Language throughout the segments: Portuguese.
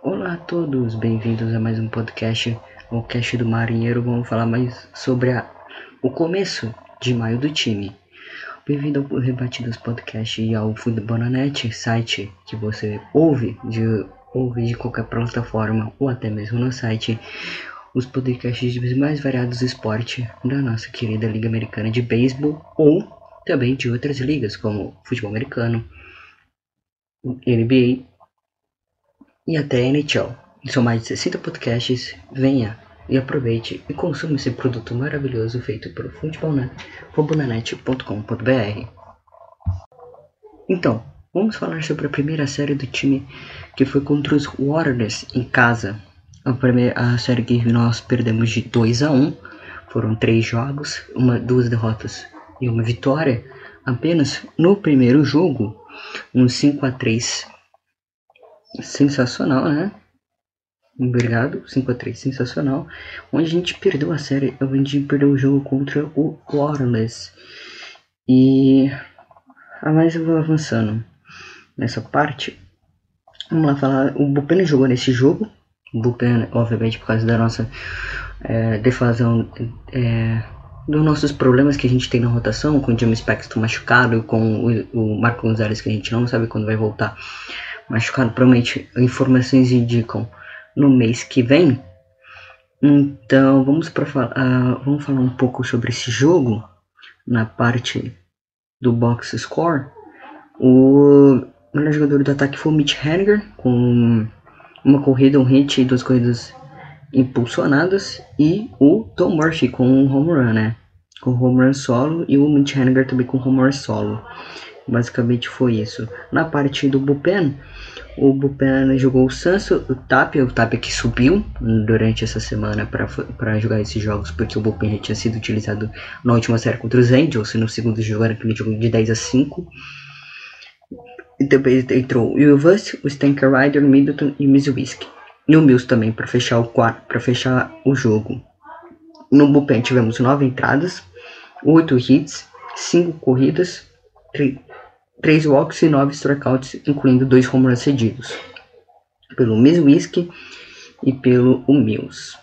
Olá a todos, bem-vindos a mais um podcast, o Cast do Marinheiro. Vamos falar mais sobre a, o começo de maio do time. Bem-vindo ao Rebatidos Podcast e ao Futebolanet, site que você ouve de, ouve de qualquer plataforma ou até mesmo no site. Os podcasts mais variados do esporte da nossa querida Liga Americana de Beisebol ou também de outras ligas como futebol americano, NBA e até NHL. São mais de 60 podcasts. Venha e aproveite e consuma esse produto maravilhoso feito pelo futebolnet.com.br. Então, vamos falar sobre a primeira série do time que foi contra os Warriors em casa. A, primeira, a série que nós perdemos de 2 a 1 foram três jogos, uma, duas derrotas e uma vitória. Apenas no primeiro jogo, um 5 a 3 sensacional, né? Obrigado, 5 a 3 sensacional. Onde a gente perdeu a série, onde a gente perdeu o jogo contra o Waterless. E a mais eu vou avançando nessa parte. Vamos lá falar. O Bupen jogou nesse jogo. O Bupen, obviamente, por causa da nossa é, defasão. É, dos nossos problemas que a gente tem na rotação, com o James Paxton machucado, com o, o Marco Gonzalez que a gente não sabe quando vai voltar machucado, provavelmente informações indicam no mês que vem. Então vamos, pra, uh, vamos falar um pouco sobre esse jogo na parte do box score. O melhor jogador do ataque foi o Mitch Henniger, com uma corrida, um hit e duas corridas impulsionadas. E o Tom Murphy com um home run, né? Com home run solo. E o Mitch Henniger também com home run solo. Basicamente foi isso. Na parte do Bullpen, o Bullpen jogou o Sanso, o Tapia, o Tapia que subiu durante essa semana para jogar esses jogos, porque o Bullpen já tinha sido utilizado na última série contra os Angels, e no segundo jogo era aquele jogo de 10 a 5. E também entrou o Ilvus, o Stanker Rider, o Middleton e o Mizuwiski. E o Mills também para fechar o quarto, para fechar o jogo. No Bullpen tivemos 9 entradas, 8 hits, 5 corridas, 3 walks e 9 strikeouts, incluindo dois home runs cedidos. Pelo Miss Whisky e pelo Mills.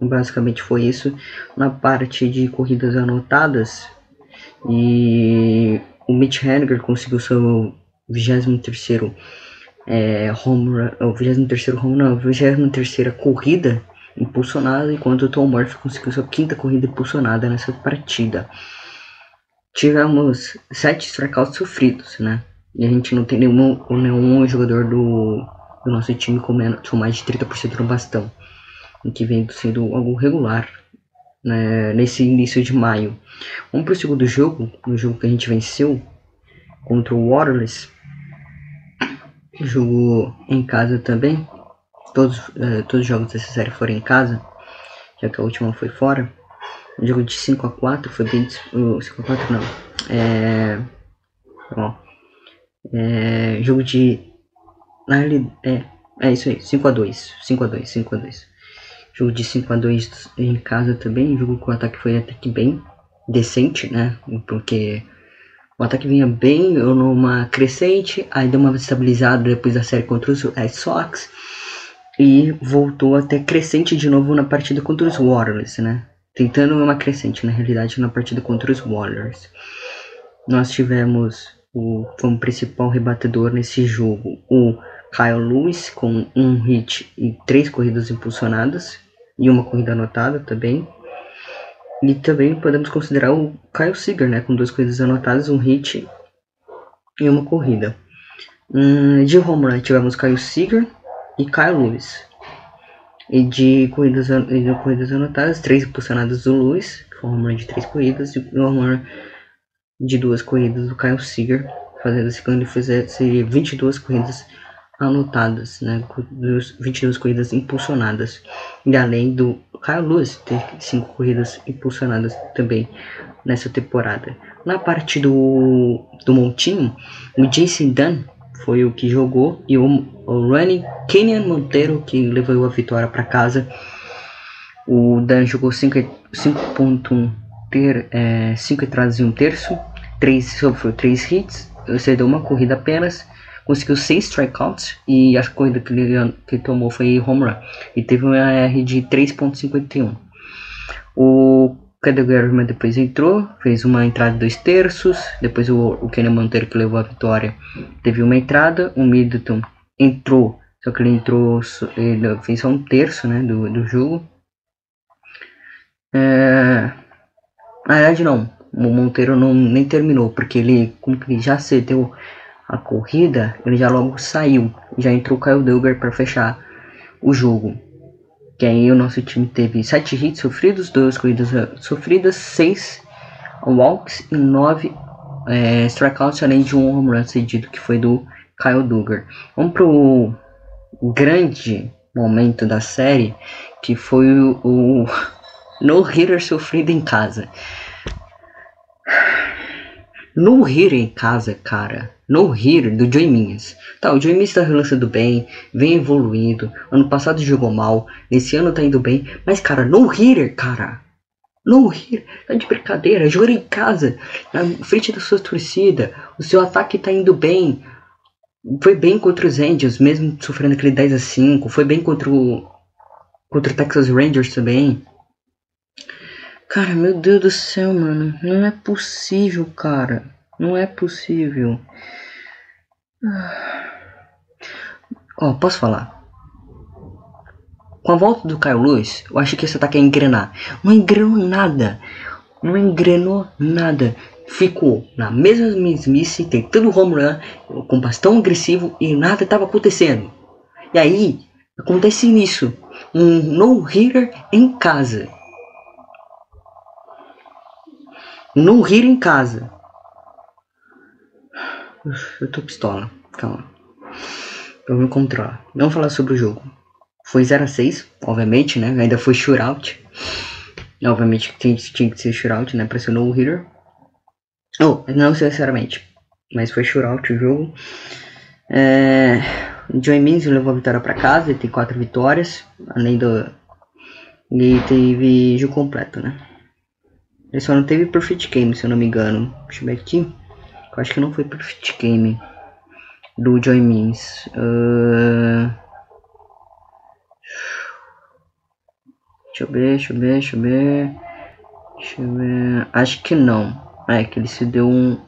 Basicamente foi isso na parte de corridas anotadas. E o Mitch Henniger conseguiu seu 23º é, home run, o 23º home não, 23ª corrida impulsionada, enquanto o Tom Murphy conseguiu sua quinta corrida impulsionada nessa partida tivemos sete strikeouts sofridos, né? E a gente não tem nenhum, nenhum jogador do, do nosso time com, menos, com mais de 30% no bastão. O que vem sendo algo regular né, nesse início de maio. Vamos para o segundo jogo, no jogo que a gente venceu contra o Waterless. Jogo em casa também. Todos, uh, todos os jogos dessa série foram em casa, já que a última foi fora. Um jogo de 5 a 4 foi bem. Uh, 5 a 4 não. É. Ó. É. Jogo de. É, é isso aí. 5 a 2 5 a 2 5 a 2 Jogo de 5 a 2 em casa também. Jogo com o ataque foi até que bem decente, né? Porque o ataque vinha bem numa crescente, aí deu uma estabilizada depois da série contra os Red Sox e voltou até crescente de novo na partida contra os Warriors, né? Tentando uma crescente na realidade na partida contra os Warriors. Nós tivemos o como principal rebatedor nesse jogo o Kyle Lewis com um hit e três corridas impulsionadas e uma corrida anotada também. E também podemos considerar o Kyle Seager, né, com duas corridas anotadas, um hit e uma corrida. Hum, de home run tivemos Kyle Seager e Kyle Lewis. E de corridas, de corridas anotadas, três impulsionadas do Lewis, que foi de três corridas, e um home de duas corridas do Kyle Seager, fazendo assim quando ele fizesse 22 corridas anotadas, né, 22 corridas impulsionadas, e além do Kyle Lewis ter cinco corridas impulsionadas também nessa temporada. Na parte do, do montinho, o Jason Dunn foi o que jogou e o, o running Kenyan Monteiro que levou a vitória para casa. O Dan jogou 5.1 ter 5 é, entradas e um terço, 3 sofreu 3 hits, cedeu uma corrida apenas, conseguiu 6 strikeouts e a corrida que ele, que tomou foi home run. E teve um AR de 3.51. O Cadê Guerra depois entrou, fez uma entrada dois terços. Depois o, o Kenny Monteiro que levou a vitória teve uma entrada. O Middleton entrou, só que ele entrou, ele fez só um terço né, do, do jogo. É, na verdade não, o Monteiro não, nem terminou, porque ele, como que ele já cedeu a corrida, ele já logo saiu. Já entrou o Kyle Duggar para fechar o jogo. Que aí o nosso time teve 7 hits sofridos, 2 corridas eh, sofridas, 6 walks e 9 é, strikeouts, além de um home run cedido que foi do Kyle Duggar. Vamos pro grande momento da série, que foi o, o no-hitter sofrido em casa. No-hitter em casa, cara no hitter do Joey Minhas. Tá, o Joey Minhas tá relançando bem, vem evoluindo. Ano passado jogou mal, nesse ano tá indo bem. Mas, cara, no hitter, cara. No hitter, tá de brincadeira. Joga em casa, na frente da sua torcida. O seu ataque tá indo bem. Foi bem contra os Angels, mesmo sofrendo aquele 10 a 5 Foi bem contra o, contra o Texas Rangers também. Cara, meu Deus do céu, mano. Não é possível, cara. Não é possível. Ó, oh, posso falar? Com a volta do Caio Luz, eu acho que esse ataque ia engrenar. Não engrenou nada. Não engrenou nada. Ficou na mesma mesmice, tentando home run, com bastão agressivo e nada estava acontecendo. E aí, acontece isso. Um no-hitter em casa. Um no-hitter em casa. Eu tô pistola. Calma. Eu me controlar. Vamos falar sobre o jogo. Foi 0 a 6 obviamente, né? Ainda foi shootout. Obviamente tinha, tinha que ser shootout, né? Ser no hitter. Oh, não necessariamente. Mas foi shootout o jogo. É... Joey Means levou a vitória para casa. Ele tem 4 vitórias. Além do. Ele teve jogo completo, né? Ele só não teve Perfect Game, se eu não me engano. Deixa eu ver aqui. Acho que não foi Perfect Game do Joy Means. Uh... Deixa eu ver, deixa eu ver, deixa eu ver. Deixa eu ver. Acho que não. É, que ele se deu um.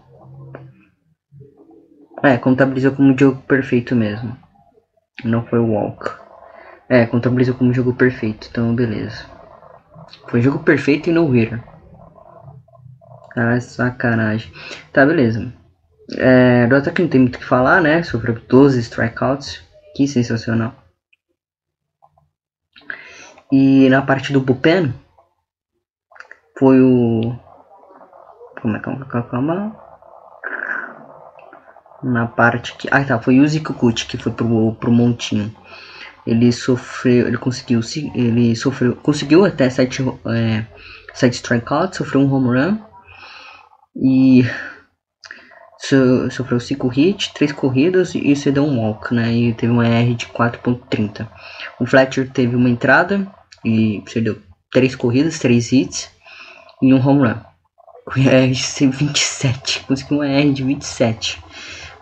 É, contabilizou como jogo perfeito mesmo. Não foi o walk. É, contabilizou como jogo perfeito, então beleza. Foi jogo perfeito e no hitter. Ah, sacanagem. Tá, beleza. É, do ataque não tem muito o que falar, né? Sofreu 12 strikeouts. Que sensacional. E na parte do bullpen, foi o... Como é que calma, calma. Na parte que... Ah, tá. Foi o Zikukuchi que foi pro, pro montinho. Ele sofreu... Ele conseguiu... Ele sofreu... Conseguiu até 7 é, sete strikeouts. Sofreu um home run e sofreu 5 hits, 3 corridas e cedeu um walk, né? E teve uma R de 4.30. O Fletcher teve uma entrada e cedeu 3 corridas, 3 hits e um home run. Com R de 27, conseguiu uma R de 27.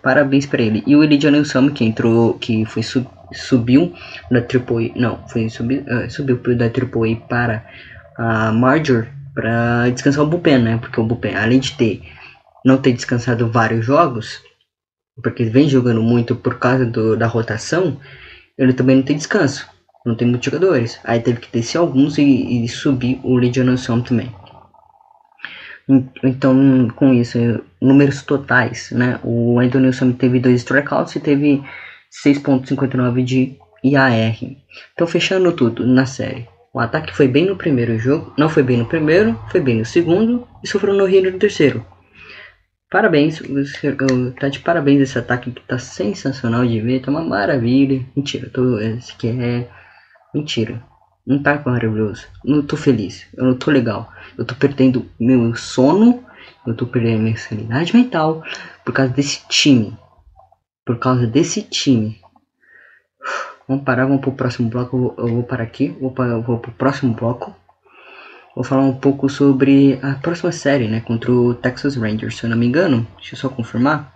Parabéns para ele. E o Elidio Nilson que entrou, que foi sub, subiu da AAA, não, foi subi, uh, subiu da AAA para a Major para descansar o bullpen, né? Porque o bullpen, além de ter não ter descansado vários jogos, porque vem jogando muito por causa do, da rotação, ele também não tem descanso, não tem muitos jogadores. Aí teve que descer alguns e, e subir o Legion também. Então, com isso, números totais, né? O Anthony Sam teve dois strikeouts e teve 6.59 de IAR. Então, fechando tudo na série. O ataque foi bem no primeiro jogo, não foi bem no primeiro, foi bem no segundo e sofreu no Rio no terceiro. Parabéns, tá de parabéns esse ataque que tá sensacional de ver, tá uma maravilha. Mentira, tô, esse aqui é mentira. Não tá maravilhoso. Não tô feliz, eu não tô legal. Eu tô perdendo meu sono, eu tô perdendo minha sanidade mental por causa desse time. Por causa desse time. Vamos parar, vamos pro próximo bloco. Eu vou, parar aqui, vou, vou pro próximo bloco. Vou falar um pouco sobre a próxima série, né? Contra o Texas Rangers, se eu não me engano. Deixa eu só confirmar.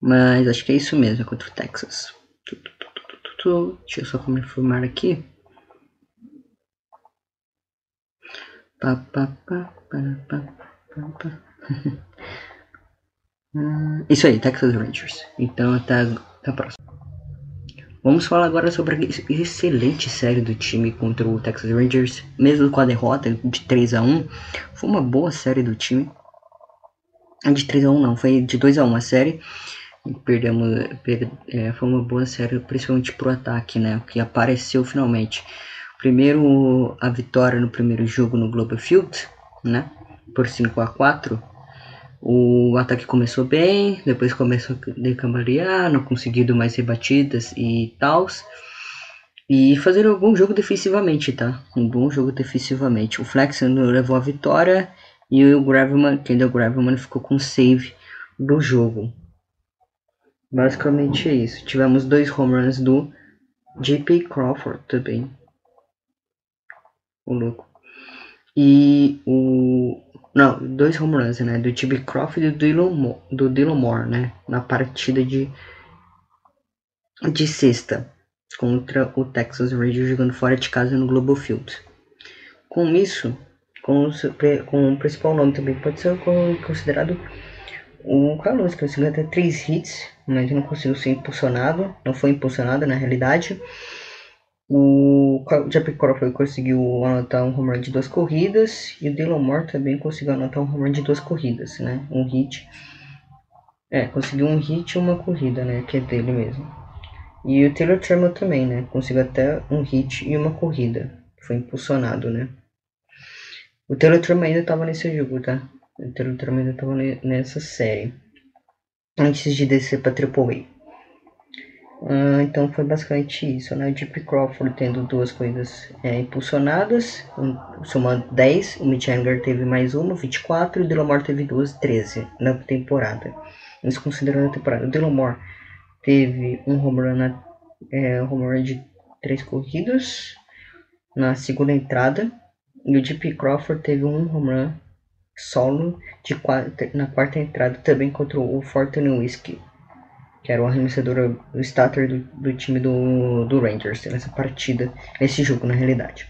Mas acho que é isso mesmo contra o Texas. Deixa eu só confirmar aqui. Pá. Isso aí, Texas Rangers. Então até a próxima. Vamos falar agora sobre a excelente série do time contra o Texas Rangers. Mesmo com a derrota de 3 a 1 foi uma boa série do time. De 3 a 1 não, foi de 2 a 1 a série. Perdemos, per, é, foi uma boa série, principalmente pro ataque, né? Que apareceu finalmente. Primeiro, a vitória no primeiro jogo no Global Field, né? Por 5 a 4 o ataque começou bem, depois começou a decambalear, não conseguindo mais rebatidas e tal. E fazendo um bom jogo defensivamente, tá? Um bom jogo defensivamente. O Flex levou a vitória e o Gravelman, o Gravelman, ficou com save do jogo. Basicamente é isso. Tivemos dois home runs do JP Crawford também. O louco. E o não, dois home runs, né? Do Tibi Crawford e do Dylan, do Moore, né? Na partida de, de sexta contra o Texas Rangers jogando fora de casa no Global Field. Com isso, com, com o principal nome também pode ser considerado o Carlos, que conseguiu até três hits, mas não conseguiu ser impulsionado, não foi impulsionado na realidade. O Jeff Crawford conseguiu anotar um home run de duas corridas e o Dylan Moore também conseguiu anotar um home run de duas corridas, né? Um hit. É, conseguiu um hit e uma corrida, né? Que é dele mesmo. E o Taylor Trammell também, né? Conseguiu até um hit e uma corrida. Foi impulsionado, né? O Taylor Trammell ainda estava nesse jogo, tá? O Taylor Trammell ainda estava nessa série. Antes de descer para Triple A. Uh, então foi basicamente isso, né? O Deep Crawford tendo duas coisas é, impulsionadas, um, somando 10, o Mitch Hanger teve mais uma, 24, e o Delomore teve duas, 13 na temporada. Eles considerando a temporada. O Delomore teve um home run, na, é, home run de três corridas na segunda entrada, e o Deep Crawford teve um home run solo de quarta, na quarta entrada também contra o Fortune Whiskey que era o arremessador, o starter do, do time do, do Rangers nessa partida, nesse jogo na realidade.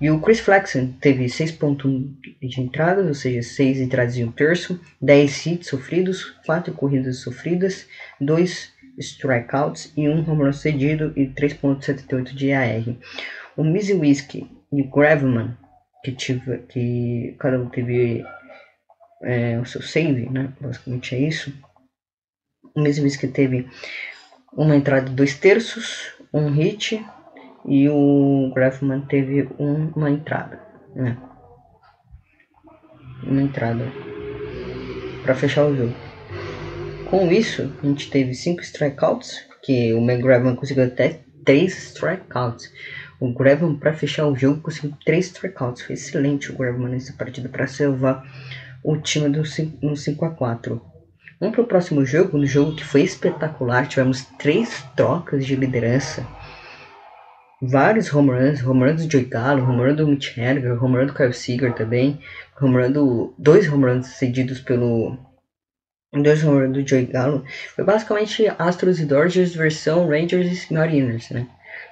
E o Chris Flexen teve 6.1 de entradas, ou seja, 6 entradas e um terço, 10 hits sofridos, 4 corridas sofridas, 2 strikeouts e 1 home run cedido e 3.78 de AR. O Mizzy Whiskey e o Graveman, que, tive, que cada um teve é, o seu save, né? basicamente é isso, o mesmo que teve uma entrada de dois terços, um hit e o Grafman teve um, uma entrada, né? Uma entrada para fechar o jogo. Com isso, a gente teve cinco strikeouts, que o McGravman conseguiu até três strikeouts. O Graveman para fechar o jogo conseguiu três strikeouts. Foi excelente o Graveman nessa partida para salvar o time do 5, 5 a 4. Vamos para o próximo jogo, um jogo que foi espetacular. Tivemos três trocas de liderança. Vários home runs, home run do Joey Gallo, home run do Mitch Haniger, home run do Kyle Seager também, home run do, dois home runs cedidos pelo dois home runs do Joey Gallo. Foi basicamente Astros e Dodgers versão Rangers e Mariners, né?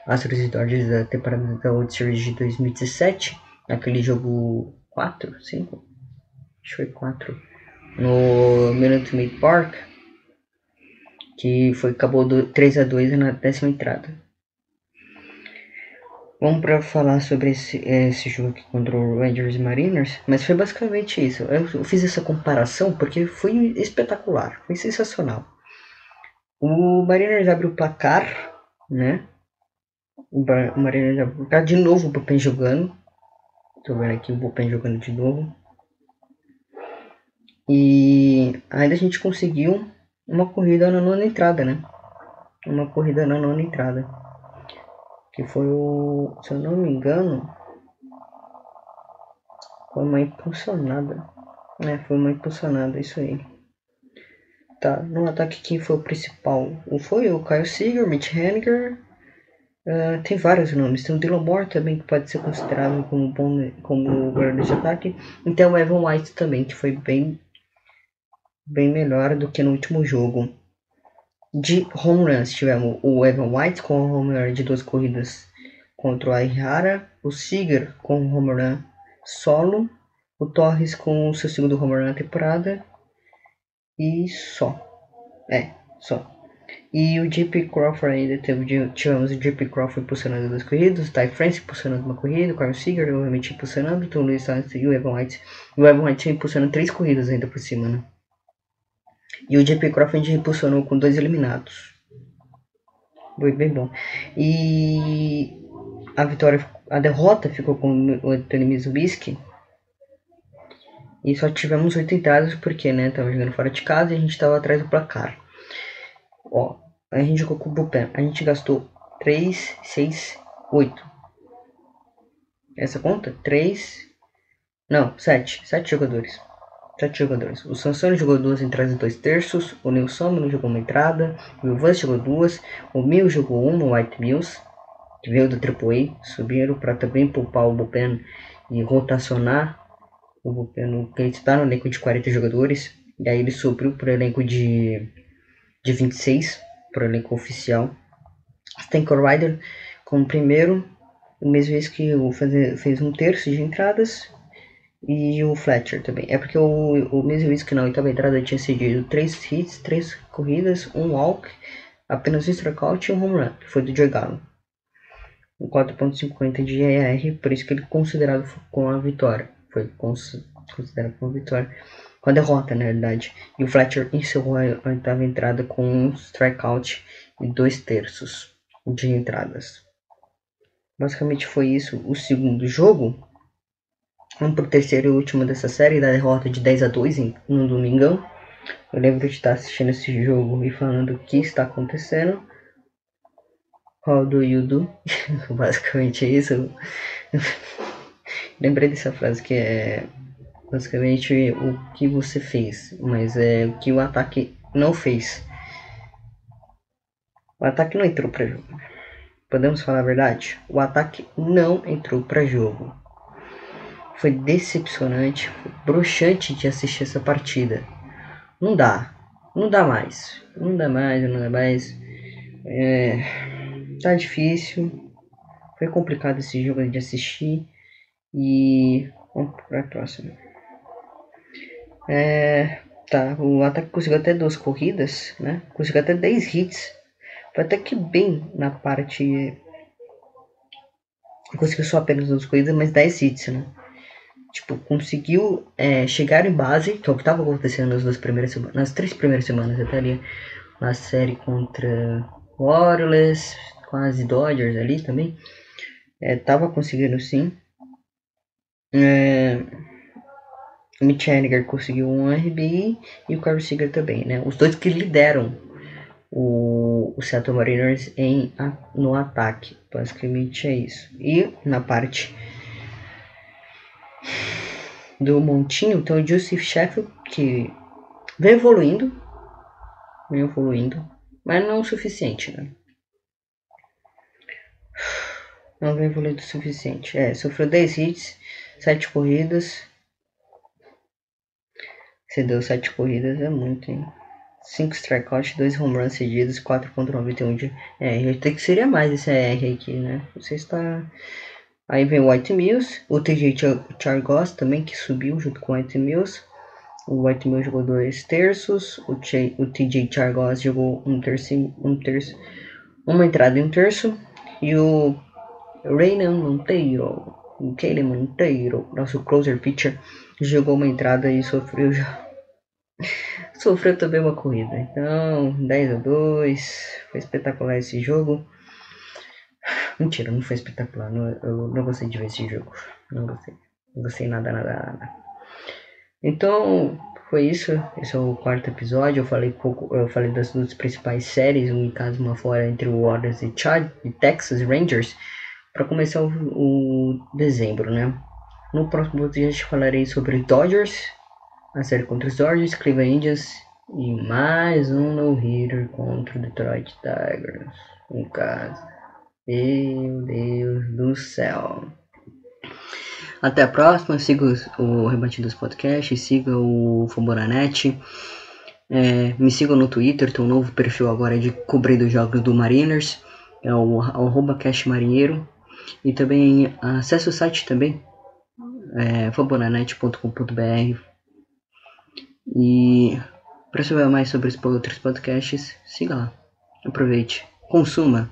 Astros e Dodgers da temporada da World Series de 2017, aquele jogo 4, 5, acho que foi 4 no Minute Maid Park, que foi acabou do 3 a 2 na décima entrada. Vamos para falar sobre esse, esse jogo contra o Rangers e Mariners, mas foi basicamente isso. Eu fiz essa comparação porque foi espetacular, foi sensacional. O Mariners abre o placar, né? O Mariners abre o placar de novo o Bullpen jogando. Tô vendo aqui o Bullpen jogando de novo. E ainda a gente conseguiu uma corrida na nona entrada, né? Uma corrida na nona entrada. Que foi o. Se eu não me engano. Foi uma impulsionada. É, foi uma impulsionada, isso aí. Tá, no ataque quem foi o principal? Foi o Kyle Seager, Mitch Henniger. Uh, tem vários nomes. Tem o Dylan Moore também, que pode ser considerado como bom como guarda de ataque. E tem o Evan White também, que foi bem bem melhor do que no último jogo. De home runs, tivemos o Evan White com home run de duas corridas contra o Aihara, o Seager com home run solo, o Torres com o seu segundo home run na temporada e só. É, só. E o JP Crawford ainda teve, tivemos o JP Crawford impulsionando duas corridas, o Ty France impulsionando uma corrida, o Carl Seager obviamente impulsionando, o Luiz Sainz e o Evan White. O Evan White impulsionando três corridas ainda por cima, né? E o JP Crawford impulsionou com dois eliminados. Foi bem bom. E a vitória, a derrota ficou com o Anthony Mizubiski. E só tivemos oito entradas porque, né, tava jogando fora de casa e a gente tava atrás do placar. Ó, a gente jogou com o Bullpen. A gente gastou 3, 6, 8. Essa conta? 3. Não, 7. 7 jogadores. 7 jogadores. O Sansone jogou duas entradas e dois terços. O Nilson jogou uma entrada. O Ilvan jogou duas. O Mil jogou uma. O White Mills, que veio do AAA, subiram para também poupar o Bullpen e rotacionar o Bullpen, que está no elenco de 40 jogadores. E aí ele subiu para o elenco de de 26 para o elenco oficial. Stanker Ryder como primeiro, o mesmo vez que fez um terço de entradas e o Fletcher também. É porque o, o vez que na oitava entrada tinha cedido 3 hits, 3 corridas, um walk, apenas um strikeout e um home run, que foi do Joe. Um 4.50 de ER, por isso que ele é considerado com a vitória. Foi considerado como vitória com a derrota, na realidade. E o Fletcher encerrou a oitava entrada com um strikeout e dois terços de entradas. Basicamente foi isso o segundo jogo. Vamos pro terceiro e último dessa série, da derrota de 10 a 2 em, no domingão. Eu lembro de estar assistindo esse jogo e falando o que está acontecendo. How do you do? Basicamente é isso. Lembrei dessa frase que é basicamente o que você fez, mas é o que o ataque não fez. O ataque não entrou para jogo. Podemos falar a verdade? O ataque não entrou para jogo. Foi decepcionante, foi broxante de assistir essa partida. Não dá, não dá mais, não dá mais, não dá mais. É, tá difícil, foi complicado esse jogo de assistir e vamos para próxima. É, tá, o ataque conseguiu até duas corridas, né? Conseguiu até 10 hits. Foi até que bem na parte. Conseguiu só apenas duas corridas, mas 10 hits, né? Tipo, conseguiu é, chegar em base, que é o que estava acontecendo nas duas primeiras nas três primeiras semanas até ali, na série contra Orioles, quase Dodgers ali também. É, tava conseguindo sim. É, Mitch Haniger conseguiu um RBI e o Carlos Seager também, né? Os dois que lideram o, o Seattle Mariners em, a, no ataque. Basicamente é isso. E na parte do montinho, então o Joseph Sheffield, que vem evoluindo, vem evoluindo, mas não o suficiente, né? Não vem evoluindo o suficiente. É, sofreu 10 hits, 7 corridas, você deu 7 corridas, é muito, hein? 5 strikeouts, 2 home runs cedidos, 4.91 de R. Tem que seria mais esse R aqui, né? Você está... Aí vem o White Mills, o TJ Chargos também, que subiu junto com o White Mills. O White Mills jogou dois terços, o, o TJ Chargos jogou um terço, um terço, uma entrada e um terço. E o Reynan Monteiro, o Kelly Monteiro, nosso closer pitcher, jogou uma entrada e sofreu já. sofreu também uma corrida. Então, 10 a 2. Foi espetacular esse jogo. Mentira, não foi espetacular. Não, eu não gostei de ver esse jogo. Não gostei. Não gostei nada, nada, nada. Então, foi isso. Esse é o quarto episódio. Eu falei pouco. Eu falei das duas principais séries, um em casa uma fora entre o Warriors e Chad e Texas Rangers. Para começar o, o dezembro, né? No próximo podcast falarei sobre Dodgers, a série contra os Dodgers, Cleveland Indians e mais um no-hitter contra o Detroit Tigers. Em casa. Meu Deus do céu. Até a próxima. Siga o Rebatidos Podcast, siga o Fomboranet. É, me sigam no Twitter, tem um novo perfil agora de cobrir os jogos do Mariners, é o arroba Marinheiro. E também acesse o site também, é, fambonanet.com.br. E para saber mais sobre os outros podcasts, siga lá. Aproveite, consuma,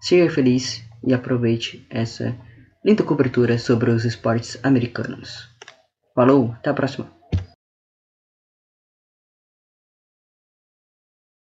seja feliz e aproveite essa linda cobertura sobre os esportes americanos. Falou, até a próxima.